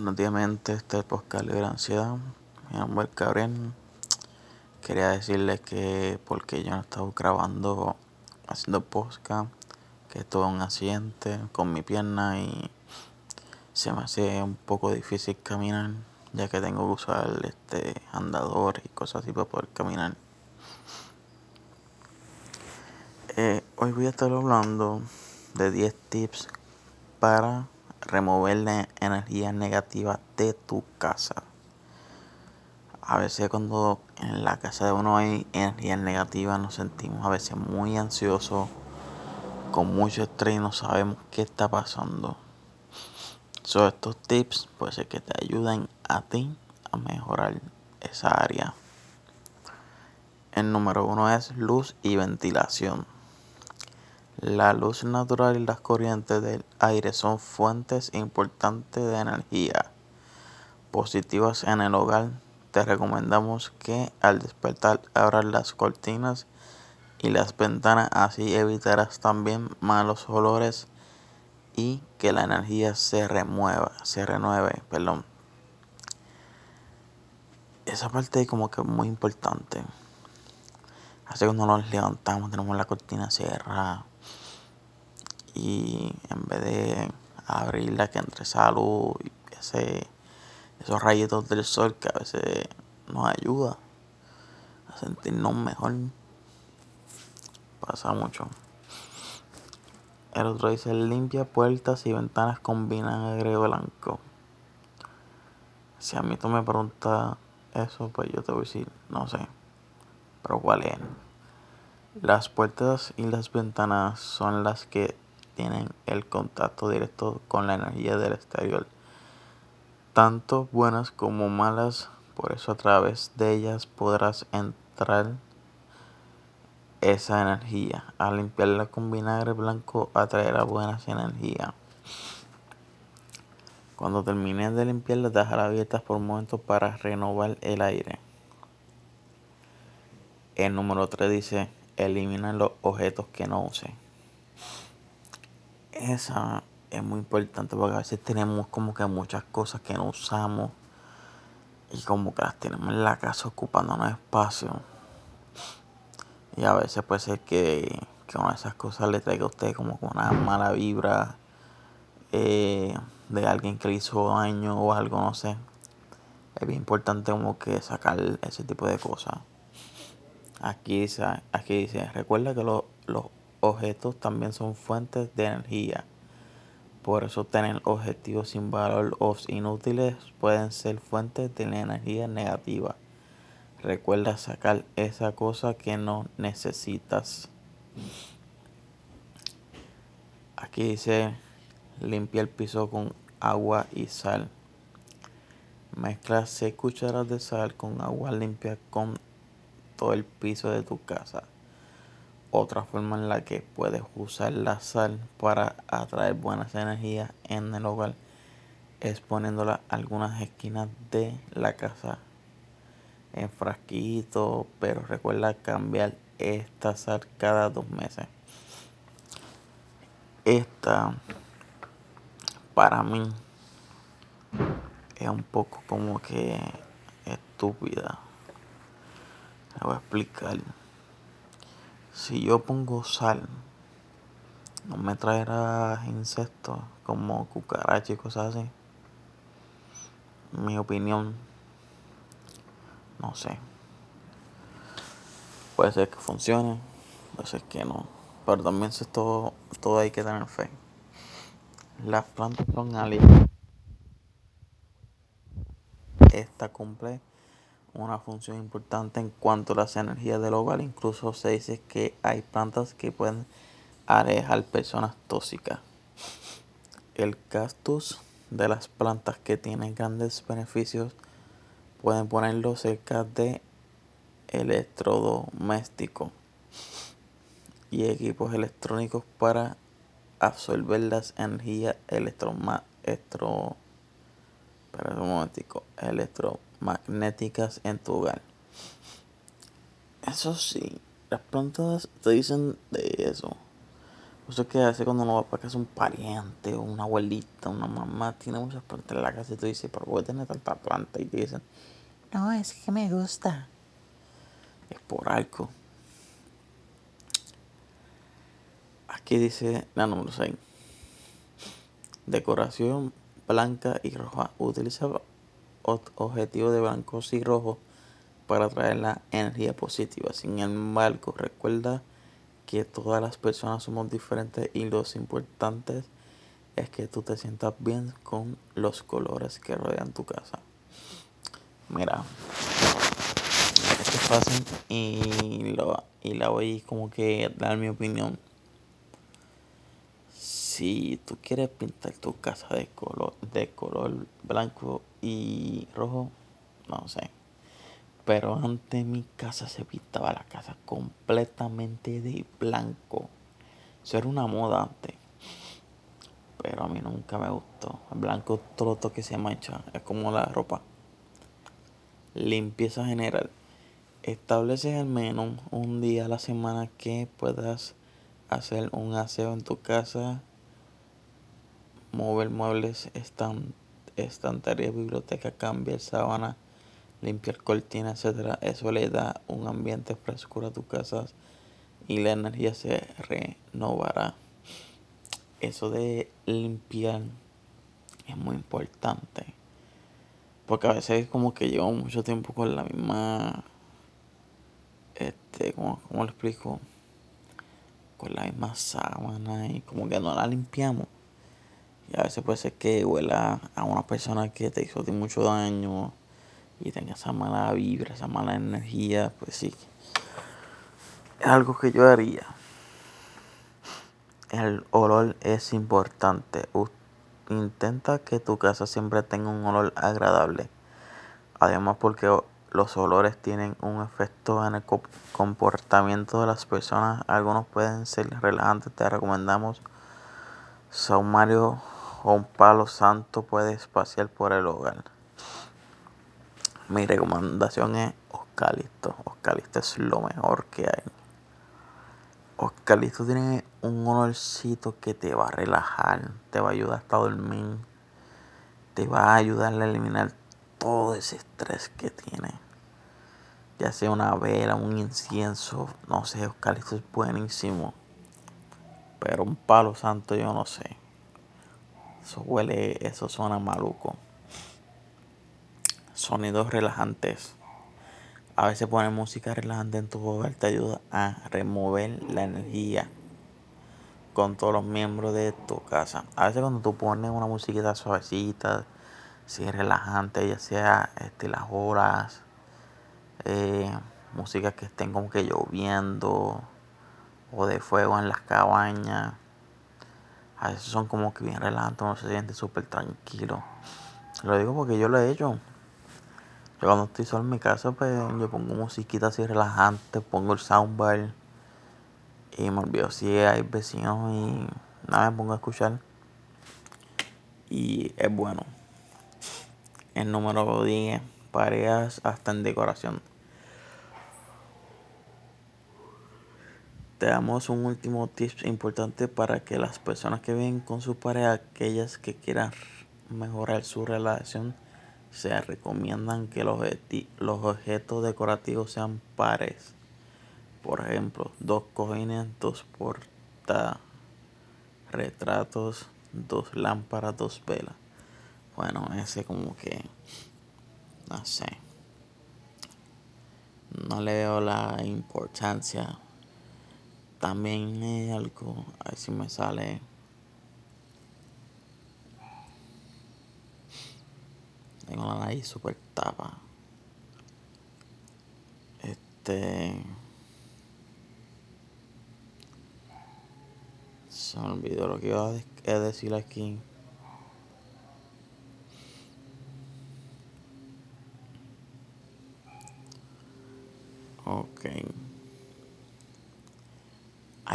Buenos días, mente. Este es podcast Libre Ansiedad. Mi nombre es Gabriel. Quería decirles que porque yo no estaba grabando, haciendo podcast, que tuve un accidente con mi pierna y se me hace un poco difícil caminar, ya que tengo que usar este andador y cosas así para poder caminar. Eh, hoy voy a estar hablando de 10 tips para remover la energía negativa de tu casa. A veces cuando en la casa de uno hay energía negativa nos sentimos a veces muy ansiosos, con mucho estrés y no sabemos qué está pasando. So, estos tips puede que te ayuden a ti a mejorar esa área. El número uno es luz y ventilación. La luz natural y las corrientes del aire son fuentes importantes de energía positivas en el hogar. Te recomendamos que al despertar abras las cortinas y las ventanas, así evitarás también malos olores y que la energía se remueva, se renueve, perdón. Esa parte es como que muy importante. Así que cuando nos levantamos tenemos la cortina cerrada y en vez de abrirla que entre salud y ese, esos rayitos del sol que a veces nos ayuda a sentirnos mejor pasa mucho. El otro dice limpia puertas y ventanas con vinagre blanco si a mí tú me preguntas eso pues yo te voy a decir no sé pero cuál es las puertas y las ventanas son las que tienen el contacto directo con la energía del exterior, tanto buenas como malas, por eso a través de ellas podrás entrar esa energía. Al limpiarla con vinagre blanco atraerá buenas energías. Cuando termines de limpiarlas, déjala abiertas por momentos para renovar el aire. El número 3 dice, elimina los objetos que no usen esa es muy importante porque a veces tenemos como que muchas cosas que no usamos y como que las tenemos en la casa ocupándonos espacio. Y a veces puede ser que, que una de esas cosas le traiga a usted como una mala vibra eh, de alguien que le hizo daño o algo, no sé. Es bien importante como que sacar ese tipo de cosas. Aquí dice, aquí dice, recuerda que los, los objetos también son fuentes de energía. Por eso tener objetivos sin valor o inútiles pueden ser fuentes de energía negativa. Recuerda sacar esa cosa que no necesitas. Aquí dice limpia el piso con agua y sal. Mezcla 6 cucharas de sal con agua limpia con todo el piso de tu casa. Otra forma en la que puedes usar la sal para atraer buenas energías en el hogar es poniéndola algunas esquinas de la casa en frasquito, pero recuerda cambiar esta sal cada dos meses. Esta para mí es un poco como que estúpida. Me voy a explicar. Si yo pongo sal, no me traerá insectos como cucarachas y cosas así. Mi opinión, no sé. Puede ser que funcione, puede ser que no. Pero también es todo, todo hay que tener fe. Las plantas son aliadas. Esta cumple una función importante en cuanto a las energías del hogar. Incluso se dice que hay plantas que pueden alejar personas tóxicas. El cactus de las plantas que tienen grandes beneficios pueden ponerlo cerca de electrodomésticos y equipos electrónicos para absorber las energías electromagnéticas electro magnéticas en tu hogar. Eso sí, las plantas te dicen de eso. eso es que veces cuando uno va para casa un pariente o una abuelita, una mamá, tiene muchas plantas en la casa y tú dices, ¿por qué tiene tanta planta? Y te dicen, no, es que me gusta. Es por algo. Aquí dice la número 6. Decoración blanca y roja. Utiliza objetivos de blancos y rojos para traer la energía positiva. Sin embargo, recuerda que todas las personas somos diferentes y lo importante es que tú te sientas bien con los colores que rodean tu casa. Mira, esto es fácil y, lo, y la voy como que dar mi opinión. Si tú quieres pintar tu casa de color, de color blanco y rojo, no sé pero antes mi casa se pintaba la casa completamente de blanco. Eso era una moda antes. Pero a mí nunca me gustó. El blanco todo lo que se mancha. Es como la ropa. Limpieza general. Estableces al menos un día a la semana que puedas hacer un aseo en tu casa. Mover muebles, estantería, biblioteca, cambiar sábana limpiar cortinas, etcétera, eso le da un ambiente fresco a tu casa y la energía se renovará. Eso de limpiar es muy importante. Porque a veces como que llevo mucho tiempo con la misma. Este, ¿cómo, cómo lo explico? Con la misma sábana y como que no la limpiamos. Y a veces puede ser que huela a una persona que te hizo mucho daño y tenga esa mala vibra, esa mala energía, pues sí. Es algo que yo haría. El olor es importante. Intenta que tu casa siempre tenga un olor agradable. Además porque los olores tienen un efecto en el comportamiento de las personas. Algunos pueden ser relajantes. Te recomendamos saumario o un palo santo puede espaciar por el hogar. Mi recomendación es Oscalito. Oscalito es lo mejor que hay. Oscalito tiene un olorcito que te va a relajar, te va a ayudar hasta dormir, te va a ayudar a eliminar todo ese estrés que tiene. Ya sea una vela, un incienso, no sé, Oscalito es buenísimo. Pero un palo santo yo no sé. Eso huele, eso suena maluco sonidos relajantes. A veces poner música relajante en tu hogar te ayuda a remover la energía con todos los miembros de tu casa. A veces cuando tú pones una musiquita suavecita, si es relajante, ya sea este, las horas, eh, música que estén como que lloviendo o de fuego en las cabañas. A veces son como que bien relajantes, uno se siente súper tranquilo. Lo digo porque yo lo he hecho. Yo cuando estoy solo en mi casa, pues yo pongo musiquita así relajante, pongo el soundbar y me olvido si hay vecinos y nada, me pongo a escuchar. Y es bueno. El número 10, parejas hasta en decoración. Te damos un último tip importante para que las personas que viven con su pareja, aquellas que quieran mejorar su relación, se recomiendan que los, los objetos decorativos sean pares. Por ejemplo, dos cojines, dos porta retratos, dos lámparas, dos velas. Bueno, ese como que no sé. No le veo la importancia. También hay algo, a ver si me sale Tengo la nariz super tapa. Este. Se me olvidó lo que iba a decir aquí.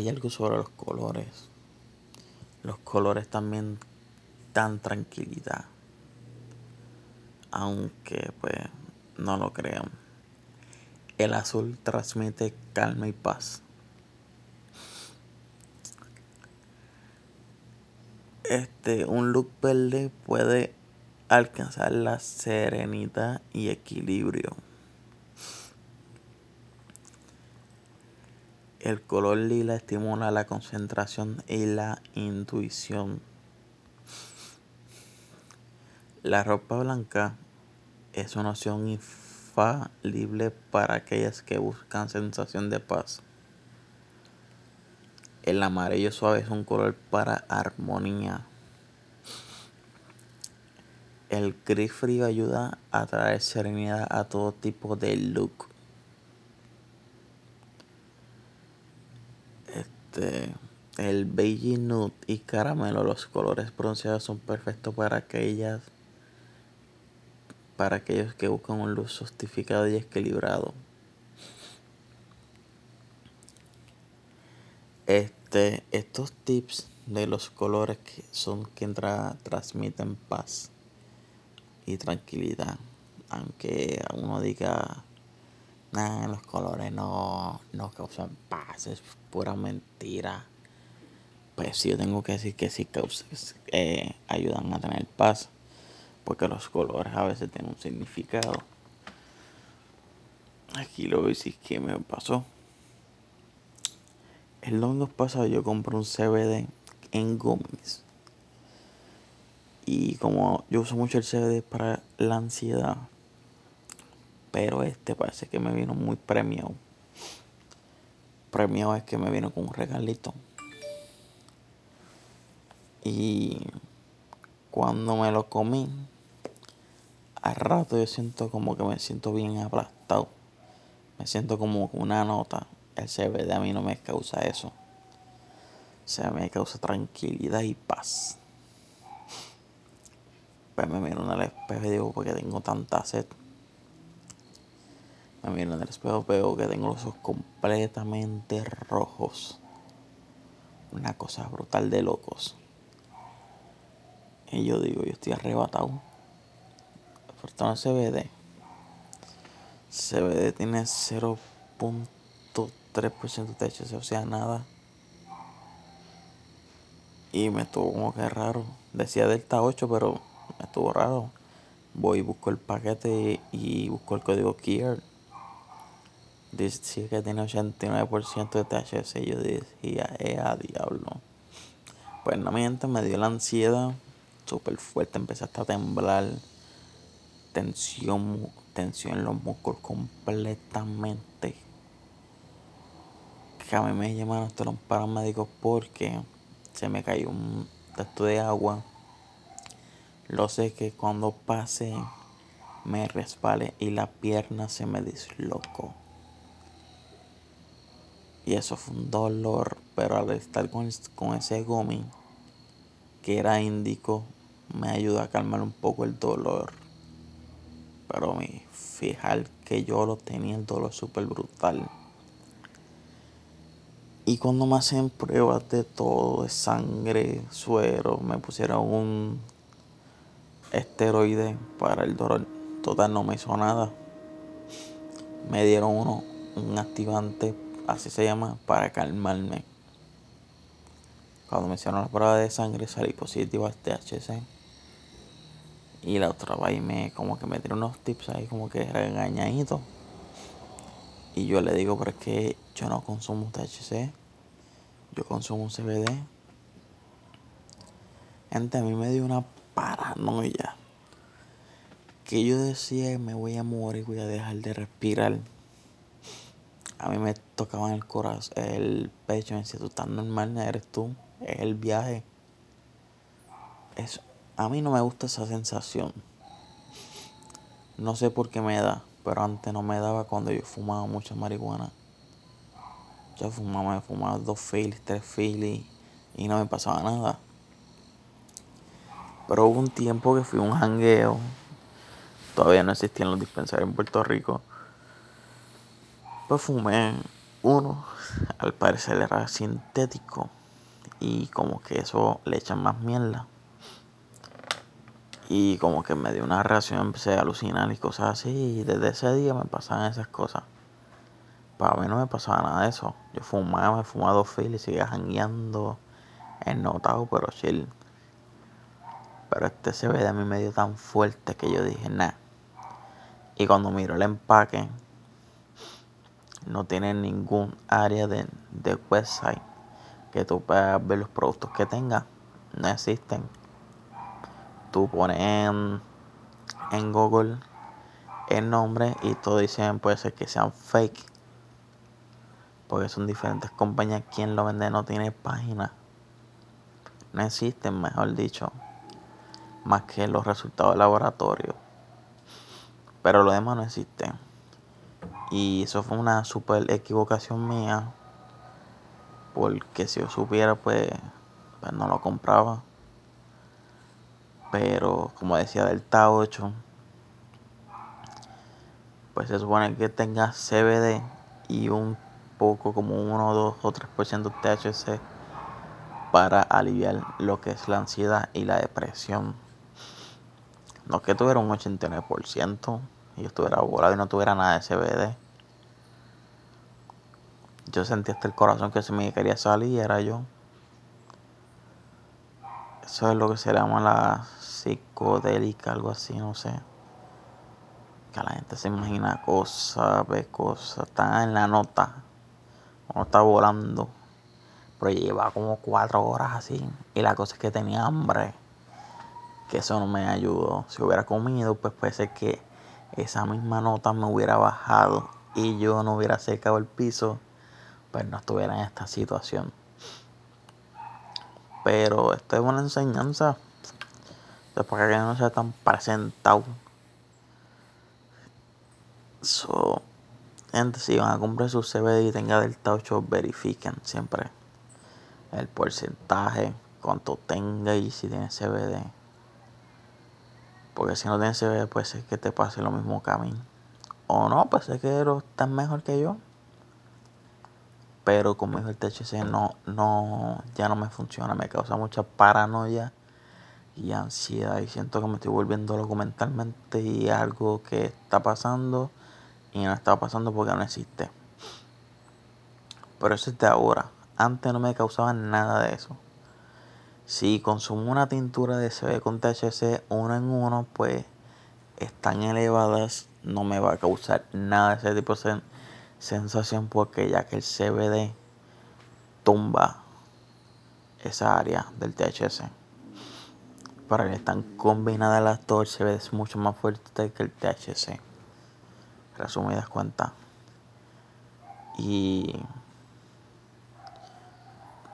Hay algo sobre los colores. Los colores también dan tranquilidad aunque pues no lo crean. El azul transmite calma y paz. este, un look verde puede alcanzar la serenidad y equilibrio. El color lila estimula la concentración y la intuición. La ropa blanca es una opción infalible para aquellas que buscan sensación de paz. El amarillo suave es un color para armonía. El gris frío ayuda a traer serenidad a todo tipo de look. Este, el beige nude y caramelo, los colores bronceados son perfectos para aquellas para aquellos que buscan un look sofisticado y equilibrado. Este, estos tips de los colores que son que transmiten paz y tranquilidad. Aunque uno diga, nah, los colores no, no causan paz, es pura mentira. Pues sí, yo tengo que decir que sí causan, eh, ayudan a tener paz. Porque los colores a veces tienen un significado. Aquí lo veis que me pasó. El domingo pasado yo compré un CBD en gummies. Y como yo uso mucho el CBD para la ansiedad, pero este parece que me vino muy premiado. Premiado es que me vino con un regalito. Y cuando me lo comí, al rato yo siento como que me siento bien aplastado. Me siento como una nota el CBD a mí no me causa eso. O sea, me causa tranquilidad y paz. Pues me miro en el espejo y digo, porque tengo tanta sed. Me miro en el espejo, veo que tengo los ojos completamente rojos. Una cosa brutal de locos. Y yo digo, yo estoy arrebatado. Fortuna CBD. CBD tiene 0. 3% de THC, o sea, nada. Y me estuvo como que raro. Decía Delta 8, pero me estuvo raro. Voy y busco el paquete y busco el código KIER. Dice que tiene 89% de THC. Yo decía, eh, a diablo. Pues no miento, me dio la ansiedad súper fuerte. Empecé hasta a temblar. Tensión, tensión en los músculos completamente que a me llamaron hasta los paramédicos porque se me cayó un texto de agua. Lo sé que cuando pase me resbale y la pierna se me dislocó. Y eso fue un dolor, pero al estar con, con ese gummy, que era índico, me ayudó a calmar un poco el dolor. Pero fijar que yo lo tenía el dolor súper brutal. Y cuando me hacen pruebas de todo, de sangre, suero, me pusieron un esteroide para el dolor. Total, no me hizo nada. Me dieron uno, un activante, así se llama, para calmarme. Cuando me hicieron la prueba de sangre salí positivo al THC. Y la otra vez me como que me dieron unos tips ahí como que regañadito. Y yo le digo, pero es que yo no consumo THC yo consumo un CBD. Gente, a mí me dio una paranoia. Que yo decía, me voy a morir, voy a dejar de respirar. A mí me tocaba en el corazón, el pecho, me decía, tú estás normal, eres tú, es el viaje. Es, a mí no me gusta esa sensación. No sé por qué me da, pero antes no me daba cuando yo fumaba mucha marihuana. Yo fumaba, me fumaba dos filis, tres filis y no me pasaba nada. Pero hubo un tiempo que fui un jangueo. Todavía no existían los dispensarios en Puerto Rico. Pues fumé uno. Al parecer era sintético. Y como que eso le echan más mierda. Y como que me dio una reacción, empecé a alucinar y cosas así. Y desde ese día me pasaban esas cosas. Para mí no me pasaba nada de eso. Yo fumaba, me fumaba dos filas y seguía jangueando, ennotado, pero chill. Pero este CBD a mí me dio tan fuerte que yo dije, nah. Y cuando miro el empaque, no tiene ningún área de, de website que tú puedas ver los productos que tenga. No existen. Tú pones en, Google el nombre y todo dicen puede ser que sean fake. Porque son diferentes compañías. Quien lo vende no tiene página. No existen, mejor dicho. Más que los resultados de laboratorio. Pero lo demás no existe. Y eso fue una super equivocación mía. Porque si yo supiera, pues, pues no lo compraba. Pero como decía Delta 8, pues se supone que tenga CBD y un poco como 1, 2 o 3% de THC para aliviar lo que es la ansiedad y la depresión. No que tuviera un 89% y yo estuviera volado y no tuviera nada de CBD. Yo sentí hasta el corazón que se me quería salir y era yo. Eso es lo que se llama la psicodélica, algo así, no sé. Que la gente se imagina cosas, ve cosas, está en la nota. Uno está volando. Pero lleva como cuatro horas así. Y la cosa es que tenía hambre. Que eso no me ayudó. Si hubiera comido, pues puede ser que esa misma nota me hubiera bajado y yo no hubiera acercado el piso, pues no estuviera en esta situación. Pero esto es una enseñanza. Para que no sea tan presentado. So, si van a comprar su CBD y tenga Delta 8, verifiquen siempre el porcentaje, cuánto tenga y si tiene CBD. Porque si no tiene CBD, puede ser que te pase lo mismo que a mí. O no, puede ser que estás mejor que yo. Pero conmigo el THC no, no, ya no me funciona. Me causa mucha paranoia y ansiedad. Y siento que me estoy volviendo loco mentalmente y algo que está pasando y no está pasando porque no existe. Pero eso es de ahora. Antes no me causaba nada de eso. Si consumo una tintura de CBD con THC uno en uno, pues están elevadas, no me va a causar nada de ese tipo de sensación porque ya que el CBD tumba esa área del THC. Para que están combinadas las dos, el CBD es mucho más fuerte que el THC. Resumidas cuentas. Y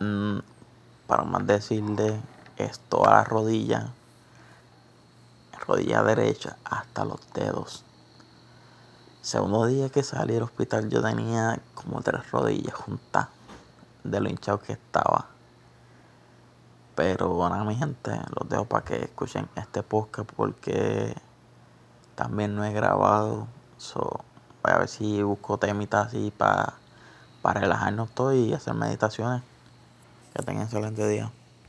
mm, para más decirle, esto a la rodilla, rodilla derecha hasta los dedos. Segundo día que salí del hospital yo tenía como tres rodillas juntas de lo hinchado que estaba. Pero bueno, mi gente, los dejo para que escuchen este podcast porque también no he grabado. So, voy a ver si busco temitas así para, para relajarnos todos y hacer meditaciones. Que tengan excelente día.